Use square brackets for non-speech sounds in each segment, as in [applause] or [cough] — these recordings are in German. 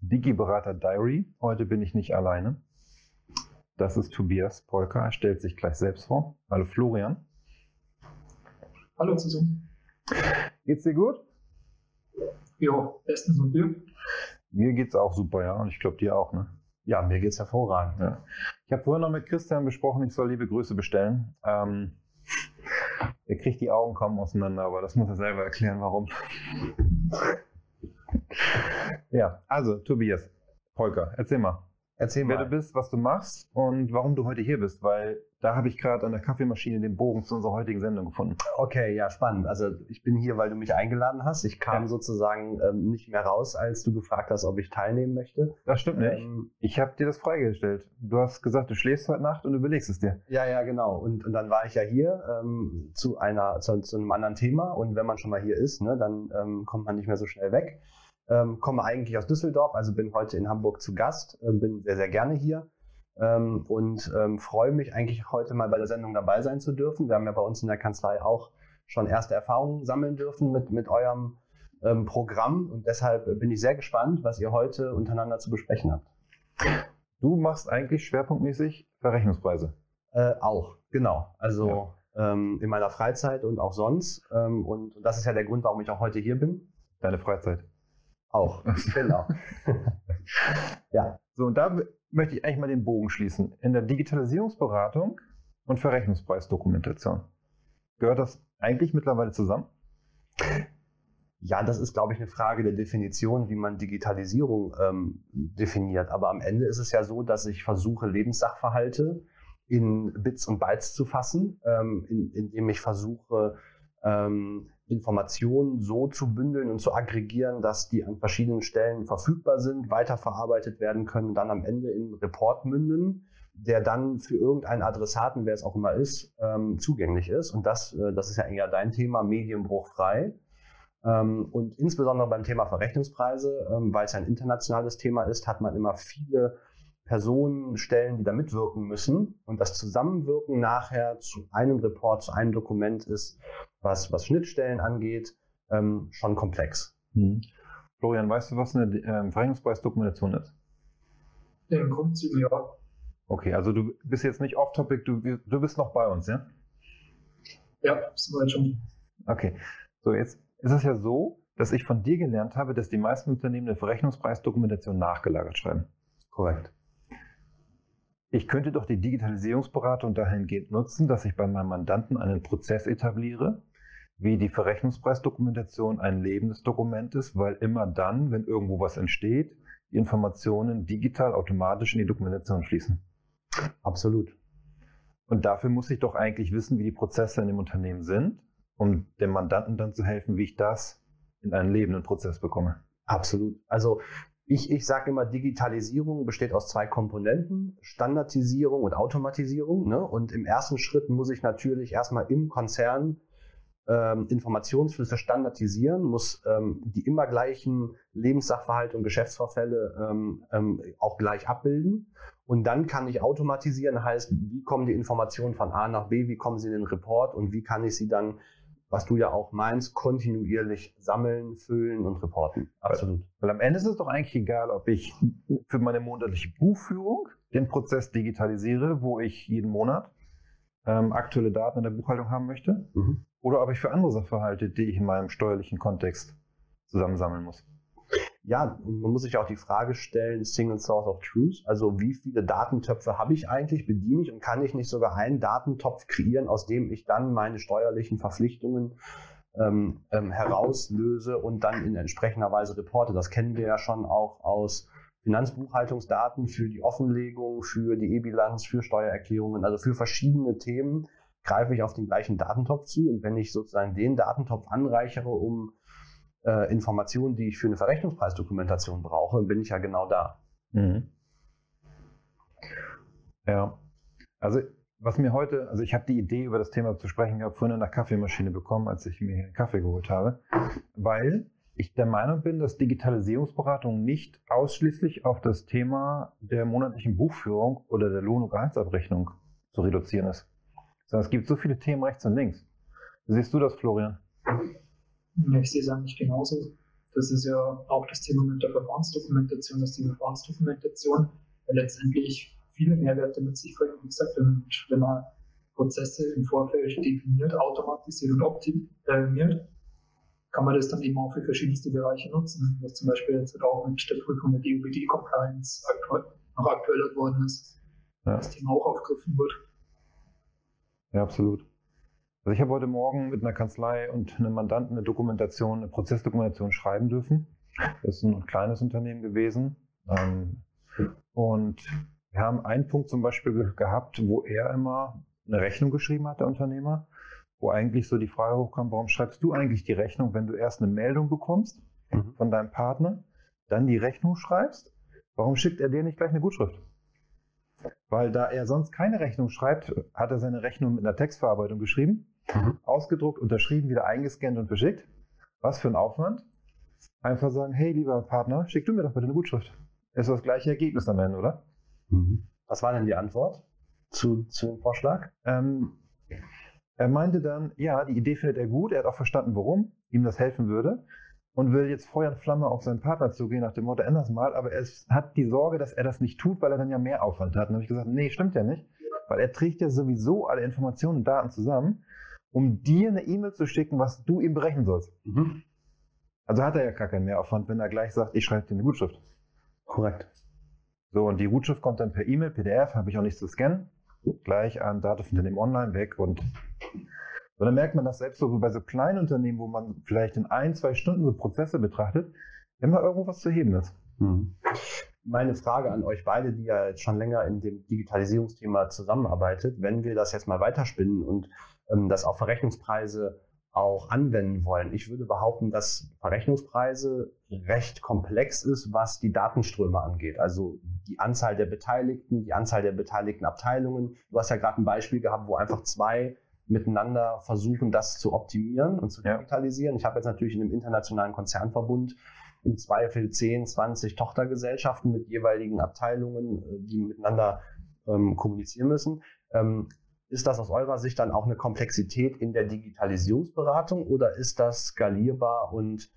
Digiberater Diary. Heute bin ich nicht alleine. Das ist Tobias Polka. Er stellt sich gleich selbst vor. Hallo Florian. Hallo zusammen. Geht's dir gut? Ja, bestens und dir? Mir geht's auch super, ja. Und ich glaube dir auch, ne? Ja, mir geht's hervorragend. Ja. Ich habe vorhin noch mit Christian besprochen, ich soll liebe Grüße bestellen. Ähm, er kriegt die Augen kaum auseinander, aber das muss er selber erklären, warum. Ja, also Tobias, Polka, erzähl mal. Erzähl wer mal. du bist, was du machst und warum du heute hier bist, weil da habe ich gerade an der Kaffeemaschine den Bogen zu unserer heutigen Sendung gefunden. Okay, ja, spannend. Also ich bin hier, weil du mich eingeladen hast. Ich kam Ja. sozusagen ähm, nicht mehr raus, als du gefragt hast, ob ich teilnehmen möchte. Das stimmt nicht. Ähm, Ich habe dir das freigestellt. Du hast gesagt, du schläfst heute Nacht und überlegst es dir. ja, ja, genau. Und, und dann war ich ja hier ähm, zu einer zu, zu einem anderen Thema. Und wenn man schon mal hier ist, ne, dann ähm, kommt man nicht mehr so schnell weg. Ähm, komme eigentlich aus Düsseldorf, also bin heute in Hamburg zu Gast, äh, bin sehr, sehr gerne hier. Ähm, und ähm, freue mich eigentlich heute mal bei der Sendung dabei sein zu dürfen. Wir haben ja bei uns in der Kanzlei auch schon erste Erfahrungen sammeln dürfen mit, mit eurem ähm, Programm und deshalb bin ich sehr gespannt, was ihr heute untereinander zu besprechen habt. Du machst eigentlich schwerpunktmäßig Verrechnungspreise. Äh, auch, genau. Also ähm, in meiner Freizeit und auch sonst. Ähm, und das ist ja der Grund, warum ich auch heute hier bin. Deine Freizeit. Auch, [laughs] genau. ja, So, und da möchte ich eigentlich mal den Bogen schließen. In der Digitalisierungsberatung und Verrechnungspreisdokumentation. Gehört das eigentlich mittlerweile zusammen? Ja, das ist, glaube ich, eine Frage der Definition, wie man Digitalisierung ähm, definiert. Aber am Ende ist es ja so, dass ich versuche, Lebenssachverhalte in Bits und Bytes zu fassen, ähm, in, indem ich versuche, ähm, Informationen so zu bündeln und zu aggregieren, dass die an verschiedenen Stellen verfügbar sind, weiterverarbeitet werden können dann am Ende in Report münden, der dann für irgendeinen Adressaten, wer es auch immer ist, ähm, zugänglich ist. Und das, äh, das ist ja eher dein Thema, medienbruchfrei. Ähm, und insbesondere beim Thema Verrechnungspreise, ähm, weil es ein internationales Thema ist, hat man immer viele Personen, Stellen, die da mitwirken müssen. Und das Zusammenwirken nachher zu einem Report, zu einem Dokument ist, was, was Schnittstellen angeht, ähm, schon komplex. Florian, weißt du, was eine ähm, Verrechnungspreisdokumentation ist? Im Grundzügen ja. Okay, also du bist jetzt nicht off-topic, du, du bist noch bei uns, ja? Ja, soweit schon. Okay. So, jetzt ist es ja so, dass ich von dir gelernt habe, dass die meisten Unternehmen eine Verrechnungspreisdokumentation nachgelagert schreiben. Korrekt. Ich könnte doch die Digitalisierungsberatung dahingehend nutzen, dass ich bei meinem Mandanten einen Prozess etabliere, wie die Verrechnungspreisdokumentation ein lebendes Dokument ist, weil immer dann, wenn irgendwo was entsteht, die Informationen digital automatisch in die Dokumentation fließen. Absolut. Und dafür muss ich doch eigentlich wissen, wie die Prozesse in dem Unternehmen sind, um dem Mandanten dann zu helfen, wie ich das in einen lebenden Prozess bekomme. Absolut. Also ich, ich sage immer, Digitalisierung besteht aus zwei Komponenten, Standardisierung und Automatisierung. Ne? Und im ersten Schritt muss ich natürlich erstmal im Konzern ähm, Informationsflüsse standardisieren, muss ähm, die immer gleichen Lebenssachverhalte und Geschäftsvorfälle ähm, ähm, auch gleich abbilden. Und dann kann ich automatisieren, heißt, wie kommen die Informationen von A nach B, wie kommen sie in den Report und wie kann ich sie dann, was du ja auch meinst, kontinuierlich sammeln, füllen und reporten. Absolut. Weil am Ende ist es doch eigentlich egal, ob ich für meine monatliche Buchführung den Prozess digitalisiere, wo ich jeden Monat ähm, aktuelle Daten in der Buchhaltung haben möchte, Mhm. oder ob ich für andere Sachverhalte, die ich in meinem steuerlichen Kontext zusammensammeln muss. Ja, man muss sich auch die Frage stellen, Single Source of Truth, also wie viele Datentöpfe habe ich eigentlich, bediene ich und kann ich nicht sogar einen Datentopf kreieren, aus dem ich dann meine steuerlichen Verpflichtungen ähm, ähm, herauslöse und dann in entsprechender Weise reporte. Das kennen wir ja schon auch aus Finanzbuchhaltungsdaten für die Offenlegung, für die E-Bilanz, für Steuererklärungen, also für verschiedene Themen greife ich auf den gleichen Datentopf zu und wenn ich sozusagen den Datentopf anreichere um äh, Informationen, die ich für eine Verrechnungspreisdokumentation brauche, bin ich ja genau da. Mhm. Ja, also was mir heute, also ich habe die Idee, über das Thema zu sprechen, habe vorhin in der Kaffeemaschine bekommen, als ich mir einen Kaffee geholt habe, weil ich der Meinung bin, dass Digitalisierungsberatung nicht ausschließlich auf das Thema der monatlichen Buchführung oder der Lohn- und Gehaltsabrechnung zu reduzieren ist. Sondern es gibt so viele Themen rechts und links. Siehst du das, Florian? Ja, ich sehe es eigentlich genauso. Das ist ja auch das Thema mit der Verfahrensdokumentation, dass die Verfahrensdokumentation letztendlich viele Mehrwerte mit sich bringt. Wie gesagt, wenn man Prozesse im Vorfeld definiert, automatisiert und optimiert, kann man das dann eben auch für verschiedenste Bereiche nutzen, was zum Beispiel jetzt auch mit der Prüfung der DOBD-Compliance aktuell, noch aktueller geworden ist, ja. das Thema auch aufgegriffen wird. Ja, absolut. Also ich habe heute Morgen mit einer Kanzlei und einem Mandanten eine Dokumentation, eine Prozessdokumentation schreiben dürfen. Das ist ein kleines Unternehmen gewesen. Ähm, und wir haben einen Punkt zum Beispiel gehabt, wo er immer eine Rechnung geschrieben hat, der Unternehmer, wo eigentlich so die Frage hochkam, warum schreibst du eigentlich die Rechnung, wenn du erst eine Meldung bekommst mhm. von deinem Partner, dann die Rechnung schreibst, warum schickt er dir nicht gleich eine Gutschrift? Weil da er sonst keine Rechnung schreibt, hat er seine Rechnung mit einer Textverarbeitung geschrieben, mhm. ausgedruckt, unterschrieben, wieder eingescannt und verschickt. Was für ein Aufwand. Einfach sagen, hey lieber Partner, schick du mir doch bitte eine Gutschrift. Ist das gleiche Ergebnis am Ende, oder? Mhm. Was war denn die Antwort zu, zu dem Vorschlag? Ähm, er meinte dann, ja, die Idee findet er gut, er hat auch verstanden, warum ihm das helfen würde und will jetzt Feuer und Flamme auf seinen Partner zugehen nach dem Motto, ändern das mal, aber er hat die Sorge, dass er das nicht tut, weil er dann ja mehr Aufwand hat. Und dann habe ich gesagt, nee, stimmt ja nicht, weil er trägt ja sowieso alle Informationen und Daten zusammen, um dir eine E-Mail zu schicken, was du ihm berechnen sollst. Mhm. Also hat er ja gar keinen Mehraufwand, wenn er gleich sagt, ich schreibe dir eine Gutschrift. Korrekt. So, und die Gutschrift kommt dann per E-Mail, PDF, habe ich auch nicht zu scannen gleich an Datenunternehmen online weg und und dann merkt man das selbst so bei so kleinen Unternehmen, wo man vielleicht in ein, zwei Stunden so Prozesse betrachtet, immer irgendwo was zu heben ist. Mhm. Meine Frage an euch beide, die ja jetzt schon länger in dem Digitalisierungsthema zusammenarbeitet, wenn wir das jetzt mal weiterspinnen und das auf Verrechnungspreise auch anwenden wollen. Ich würde behaupten, dass Verrechnungspreise recht komplex ist, was die Datenströme angeht. Also die Anzahl der Beteiligten, die Anzahl der beteiligten Abteilungen. Du hast ja gerade ein Beispiel gehabt, wo einfach zwei miteinander versuchen, das zu optimieren und zu digitalisieren. Ja. Ich habe jetzt natürlich in einem internationalen Konzernverbund im Zweifel 10, 20 Tochtergesellschaften mit jeweiligen Abteilungen, äh, die miteinander ähm, kommunizieren müssen. Ähm, ist das aus eurer Sicht dann auch eine Komplexität in der Digitalisierungsberatung oder ist das skalierbar und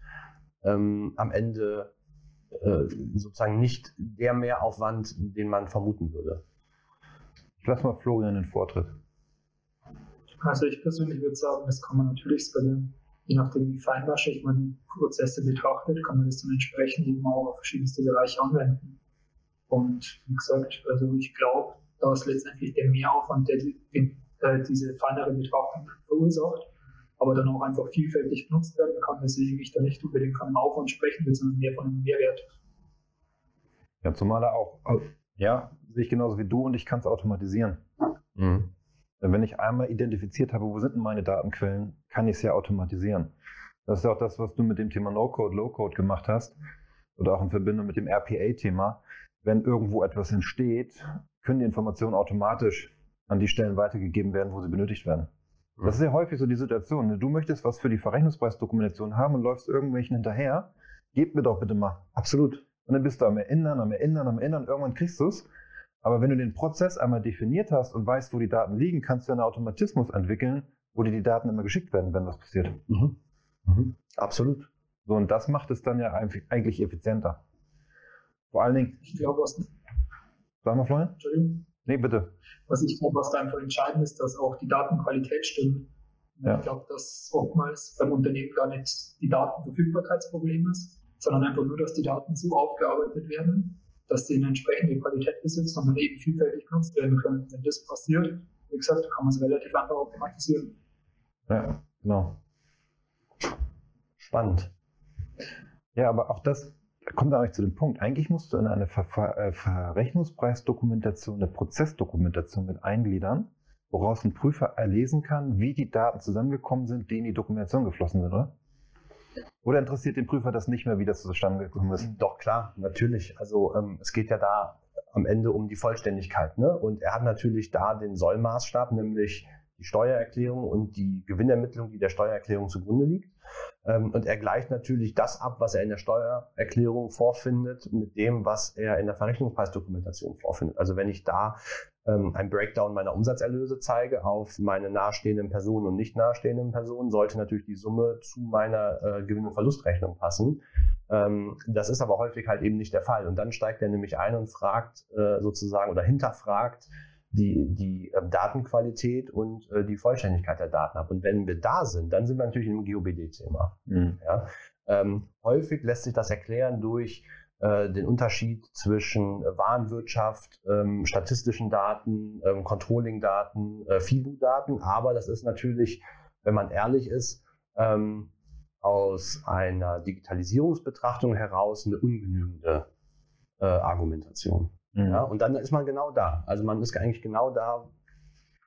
ähm, am Ende äh, sozusagen nicht der Mehraufwand, den man vermuten würde? Ich lasse mal Florian den Vortritt. Also ich persönlich würde sagen, das kann man natürlich skalieren. Je nachdem, wie feinwaschig man Prozesse betrachtet, kann man das dann entsprechend eben auch auf verschiedenste Bereiche anwenden. Und wie gesagt, also ich glaube, da ist letztendlich der Mehraufwand, der die, äh, diese feinere Betrachtung verursacht, aber dann auch einfach vielfältig genutzt werden kann, deswegen ich da nicht unbedingt von einem Aufwand sprechen will, sondern mehr von einem Mehrwert. Ja, zumal er auch, ja, sehe ich genauso wie du und ich kann es automatisieren. Mhm. Wenn ich einmal identifiziert habe, wo sind denn meine Datenquellen, kann ich es ja automatisieren. Das ist auch das, was du mit dem Thema No-Code, Low-Code gemacht hast oder auch in Verbindung mit dem RPA-Thema. Wenn irgendwo etwas entsteht, können die Informationen automatisch an die Stellen weitergegeben werden, wo sie benötigt werden. Mhm. Das ist ja häufig so die Situation. Du möchtest was für die Verrechnungspreisdokumentation haben und läufst irgendwelchen hinterher. Gib mir doch bitte mal. Absolut. Und dann bist du am Erinnern, am Erinnern, am Erinnern. Irgendwann kriegst du es. Aber wenn du den Prozess einmal definiert hast und weißt, wo die Daten liegen, kannst du einen Automatismus entwickeln, wo dir die Daten immer geschickt werden, wenn was passiert. Mhm. Mhm. Absolut. So, und das macht es dann ja eigentlich effizienter. Vor allen Dingen. Ich glaube, was Sag mal, Florian? Entschuldigung. Nee, bitte. Was ich glaube, was da einfach entscheidend ist, dass auch die Datenqualität stimmt. Ja. Ich glaube, dass oftmals beim Unternehmen gar nicht die Datenverfügbarkeitsproblem ist, sondern einfach nur, dass die Daten so aufgearbeitet werden, dass sie eine entsprechende Qualität besitzen und eben vielfältig genutzt werden können. Wenn das passiert, wie gesagt, kann man es relativ einfach automatisieren. Ja, genau. Spannend. Ja, aber auch das kommt eigentlich zu dem Punkt. Eigentlich musst du in eine Ver Ver äh, Verrechnungspreisdokumentation, eine Prozessdokumentation mit eingliedern, woraus ein Prüfer erlesen kann, wie die Daten zusammengekommen sind, die in die Dokumentation geflossen sind, oder? Oder interessiert den Prüfer das nicht mehr, wie das zustande gekommen ist? Doch, klar, natürlich. Also ähm, es geht ja da am Ende um die Vollständigkeit. Ne? Und er hat natürlich da den Sollmaßstab, nämlich die Steuererklärung und die Gewinnermittlung, die der Steuererklärung zugrunde liegt. Ähm, und er gleicht natürlich das ab, was er in der Steuererklärung vorfindet, mit dem, was er in der Verrechnungspreisdokumentation vorfindet. Also wenn ich da ähm, ein Breakdown meiner Umsatzerlöse zeige auf meine nahestehenden Personen und nicht nahestehenden Personen, sollte natürlich die Summe zu meiner äh, Gewinn- und Verlustrechnung passen. Ähm, das ist aber häufig halt eben nicht der Fall. Und dann steigt er nämlich ein und fragt äh, sozusagen oder hinterfragt die, die äh, Datenqualität und äh, die Vollständigkeit der Daten ab. Und wenn wir da sind, dann sind wir natürlich im GOBD-Thema. Mhm. Ja? Ähm, häufig lässt sich das erklären durch äh, den Unterschied zwischen Warenwirtschaft, ähm, statistischen Daten, ähm, Controlling-Daten, äh, FIBU-Daten. Aber das ist natürlich, wenn man ehrlich ist, ähm, aus einer Digitalisierungsbetrachtung heraus eine ungenügende äh, Argumentation. Mhm. Ja, und dann ist man genau da. Also man ist eigentlich genau da,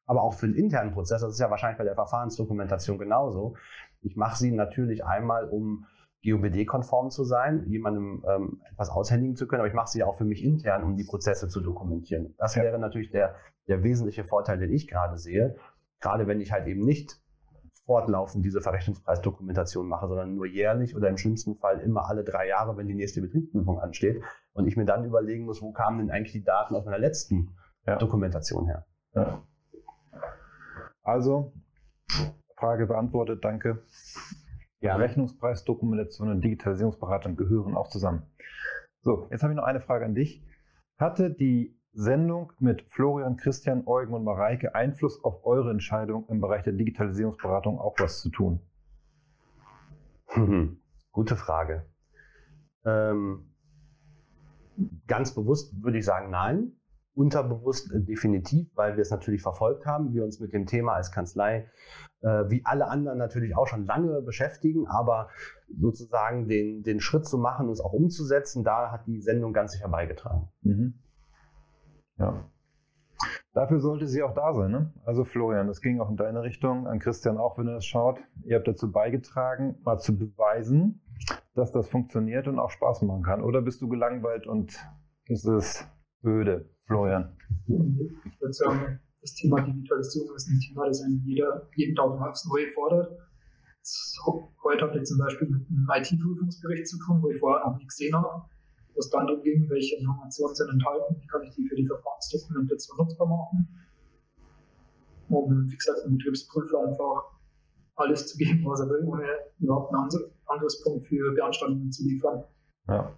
aber auch für den internen Prozess, das ist ja wahrscheinlich bei der Verfahrensdokumentation genauso. Ich mache sie natürlich einmal, um GOBD-konform zu sein, jemandem ähm, etwas aushändigen zu können, aber ich mache sie auch für mich intern, um die Prozesse zu dokumentieren. Das ja. wäre natürlich der, der wesentliche Vorteil, den ich gerade sehe. Gerade wenn ich halt eben nicht fortlaufend diese Verrechnungspreisdokumentation mache, sondern nur jährlich oder im schlimmsten Fall immer alle drei Jahre, wenn die nächste Betriebsprüfung ansteht. Und ich mir dann überlegen muss, wo kamen denn eigentlich die Daten aus meiner letzten ja. Dokumentation her? Ja. Also, Frage beantwortet, danke. Ja. Rechnungspreisdokumentation und Digitalisierungsberatung gehören auch zusammen. So, jetzt habe ich noch eine Frage an dich. Hatte die Sendung mit Florian, Christian, Eugen und Mareike Einfluss auf eure Entscheidung im Bereich der Digitalisierungsberatung auch was zu tun? Mhm. Gute Frage. Ähm, ganz bewusst würde ich sagen, nein. Unterbewusst äh, definitiv, weil wir es natürlich verfolgt haben, wir uns mit dem Thema als Kanzlei, äh, wie alle anderen natürlich auch schon lange beschäftigen, aber sozusagen den, den Schritt zu machen, es auch umzusetzen, da hat die Sendung ganz sicher beigetragen. Mhm. Ja. Dafür sollte sie auch da sein. Ne? Also Florian, das ging auch in deine Richtung, an Christian auch, wenn er das schaut. Ihr habt dazu beigetragen, mal zu beweisen, dass das funktioniert und auch Spaß machen kann. Oder bist du gelangweilt und ist es öde, Florian? Ich würde sagen, das Thema Digitalisierung ist ein Thema, das einen jeder, jeden Tag aufs Neue fordert. Heute habt ihr zum Beispiel mit einem IT-Prüfungsbericht zu tun, wo ich vorher noch nie gesehen habe wo es dann darum ging, welche Informationen sind enthalten, wie kann ich die für die Verfahrensdokumentation nutzbar machen. Um, wie gesagt, dem Betriebsprüfer einfach alles zu geben, was er will, ohne überhaupt einen Angriffspunkt für Beanstandungen zu liefern. Ja.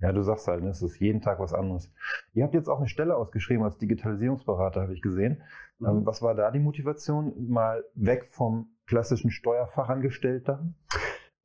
Ja, du sagst halt, es ist jeden Tag was anderes. Ihr habt jetzt auch eine Stelle ausgeschrieben als Digitalisierungsberater, habe ich gesehen. Mhm. Ähm, was war da die Motivation? Mal weg vom klassischen Steuerfachangestellter?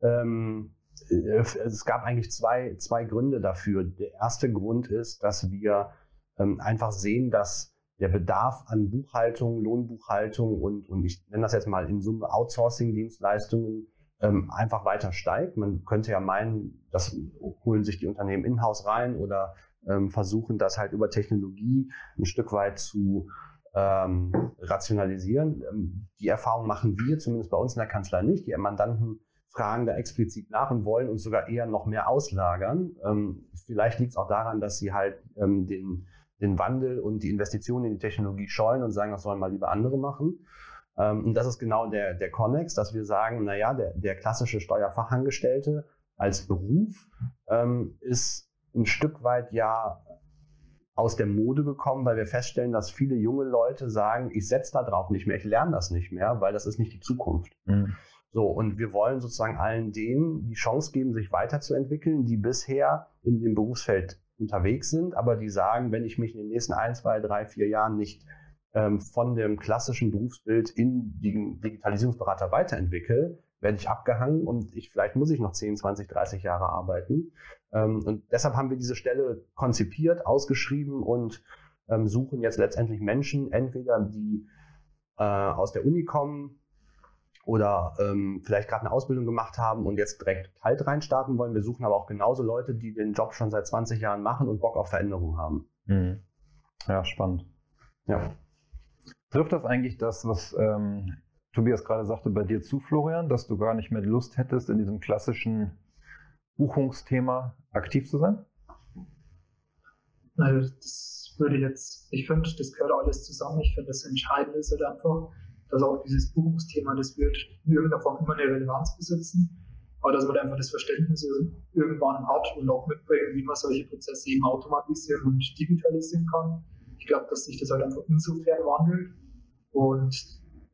Ähm, äh, es gab eigentlich zwei, zwei Gründe dafür. Der erste Grund ist, dass wir ähm, einfach sehen, dass der Bedarf an Buchhaltung, Lohnbuchhaltung und, und ich nenne das jetzt mal in Summe Outsourcing-Dienstleistungen ähm, einfach weiter steigt. Man könnte ja meinen, das holen sich die Unternehmen in-house rein oder ähm, versuchen, das halt über Technologie ein Stück weit zu ähm, rationalisieren. Ähm, die Erfahrung machen wir, zumindest bei uns in der Kanzlei nicht. Die Mandanten fragen da explizit nach und wollen uns sogar eher noch mehr auslagern. Ähm, vielleicht liegt es auch daran, dass sie halt ähm, den, den Wandel und die Investitionen in die Technologie scheuen und sagen, das sollen mal lieber andere machen. Ähm, und das ist genau der, der Connex, dass wir sagen, naja, der, der klassische Steuerfachangestellte als Beruf ähm, ist ein Stück weit ja aus der Mode gekommen, weil wir feststellen, dass viele junge Leute sagen, ich setze da drauf nicht mehr, ich lerne das nicht mehr, weil das ist nicht die Zukunft. Mhm. So, und wir wollen sozusagen allen denen die Chance geben, sich weiterzuentwickeln, die bisher in dem Berufsfeld unterwegs sind, aber die sagen, wenn ich mich in den nächsten ein, zwei, drei, vier Jahren nicht ähm, von dem klassischen Berufsbild in den Digitalisierungsberater weiterentwickle, werde ich abgehangen und ich, vielleicht muss ich noch 10, 20, 30 Jahre arbeiten. Ähm, und deshalb haben wir diese Stelle konzipiert, ausgeschrieben und ähm, suchen jetzt letztendlich Menschen, entweder die äh, aus der Uni kommen, oder ähm, vielleicht gerade eine Ausbildung gemacht haben und jetzt direkt kalt reinstarten wollen. Wir suchen aber auch genauso Leute, die den Job schon seit 20 Jahren machen und Bock auf Veränderung haben. Mhm. Ja, spannend. Ja. Trifft das eigentlich das, was ähm, Tobias gerade sagte bei dir zu, Florian, dass du gar nicht mehr Lust hättest, in diesem klassischen Buchungsthema aktiv zu sein? Also das würde ich jetzt, ich finde, das gehört alles zusammen. Ich finde, das Entscheidende ist halt einfach, dass auch dieses Buchungsthema, das wird in irgendeiner Form immer eine Relevanz besitzen, aber dass man einfach das Verständnis irgendwann hat und auch mitbringt, wie man solche Prozesse eben automatisieren und digitalisieren kann. Ich glaube, dass sich das halt einfach insofern wandelt und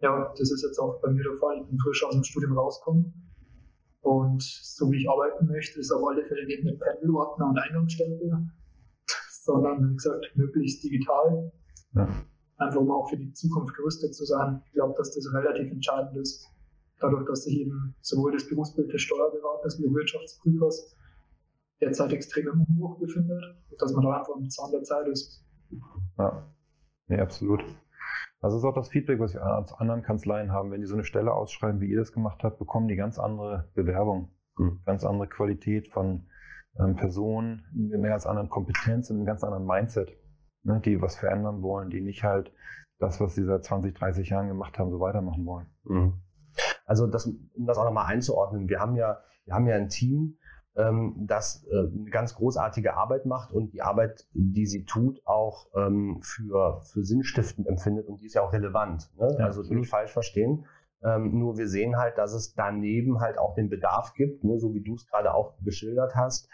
ja, das ist jetzt auch bei mir der Fall. Ich bin frisch aus dem Studium rausgekommen und so wie ich arbeiten möchte, ist auf alle Fälle nicht mit Pendelordner und Eingangsstempel, [laughs] sondern wie gesagt, möglichst digital. Ja. Einfach um auch für die Zukunft gerüstet zu sein. Ich glaube, dass das relativ entscheidend ist. Dadurch, dass sich eben sowohl das Berufsbild des Steuerberaters wie auch Wirtschaftsprüfers derzeit extrem im Umbruch befindet, dass man da einfach am Zahn der Zeit ist. Ja, nee, absolut. Das ist auch das Feedback, was wir aus anderen Kanzleien haben. Wenn die so eine Stelle ausschreiben, wie ihr das gemacht habt, bekommen die ganz andere Bewerbung, mhm. ganz andere Qualität von ähm, Personen mit einer ganz anderen Kompetenz und einem ganz anderen Mindset, ne, die was verändern wollen, die nicht halt das, was sie seit 20, 30 Jahren gemacht haben, so weitermachen wollen. Mhm. Also das, um das auch nochmal einzuordnen, wir haben ja, wir haben ja ein Team, ähm, das äh, eine ganz großartige Arbeit macht und die Arbeit, die sie tut, auch ähm, für, für sinnstiftend empfindet und die ist ja auch relevant. Ne? Ja, also nicht falsch verstehen. Ähm, nur wir sehen halt, dass es daneben halt auch den Bedarf gibt, ne, so wie du es gerade auch geschildert hast,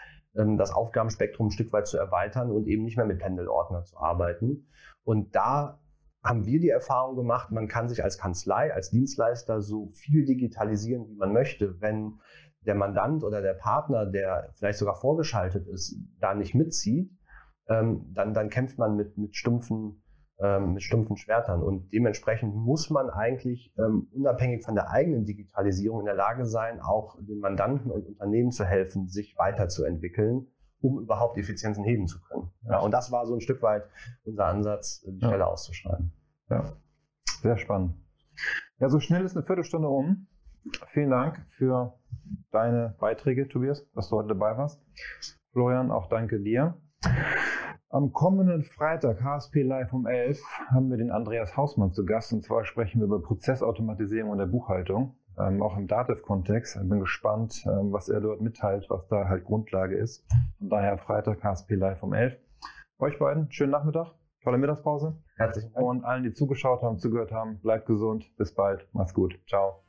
das Aufgabenspektrum ein Stück weit zu erweitern und eben nicht mehr mit Pendelordner zu arbeiten. Und da haben wir die Erfahrung gemacht, man kann sich als Kanzlei, als Dienstleister so viel digitalisieren, wie man möchte. Wenn der Mandant oder der Partner, der vielleicht sogar vorgeschaltet ist, da nicht mitzieht, ähm, dann, dann kämpft man mit, mit, stumpfen, ähm, mit stumpfen Schwertern. Und dementsprechend muss man eigentlich ähm, unabhängig von der eigenen Digitalisierung in der Lage sein, auch den Mandanten und Unternehmen zu helfen, sich weiterzuentwickeln, um überhaupt Effizienzen heben zu können. Ja, und das war so ein Stück weit unser Ansatz, die Stelle ja. auszuschreiben. Ja, sehr spannend. Ja, so schnell ist eine Viertelstunde um. Vielen Dank für deine Beiträge, Tobias, dass du heute dabei warst. Florian, auch danke dir. Am kommenden Freitag, HSP Live um 11, haben wir den Andreas Hausmann zu Gast. Und zwar sprechen wir über Prozessautomatisierung und der Buchhaltung, ähm, auch im Dativ-Kontext. Ich bin gespannt, ähm, was er dort mitteilt, was da halt Grundlage ist. Von daher Freitag, HSP Live um 11. Euch beiden, schönen Nachmittag, tolle Mittagspause. Herzlichen Dank. Und allen, die zugeschaut haben, zugehört haben, bleibt gesund. Bis bald. Macht's gut. Ciao.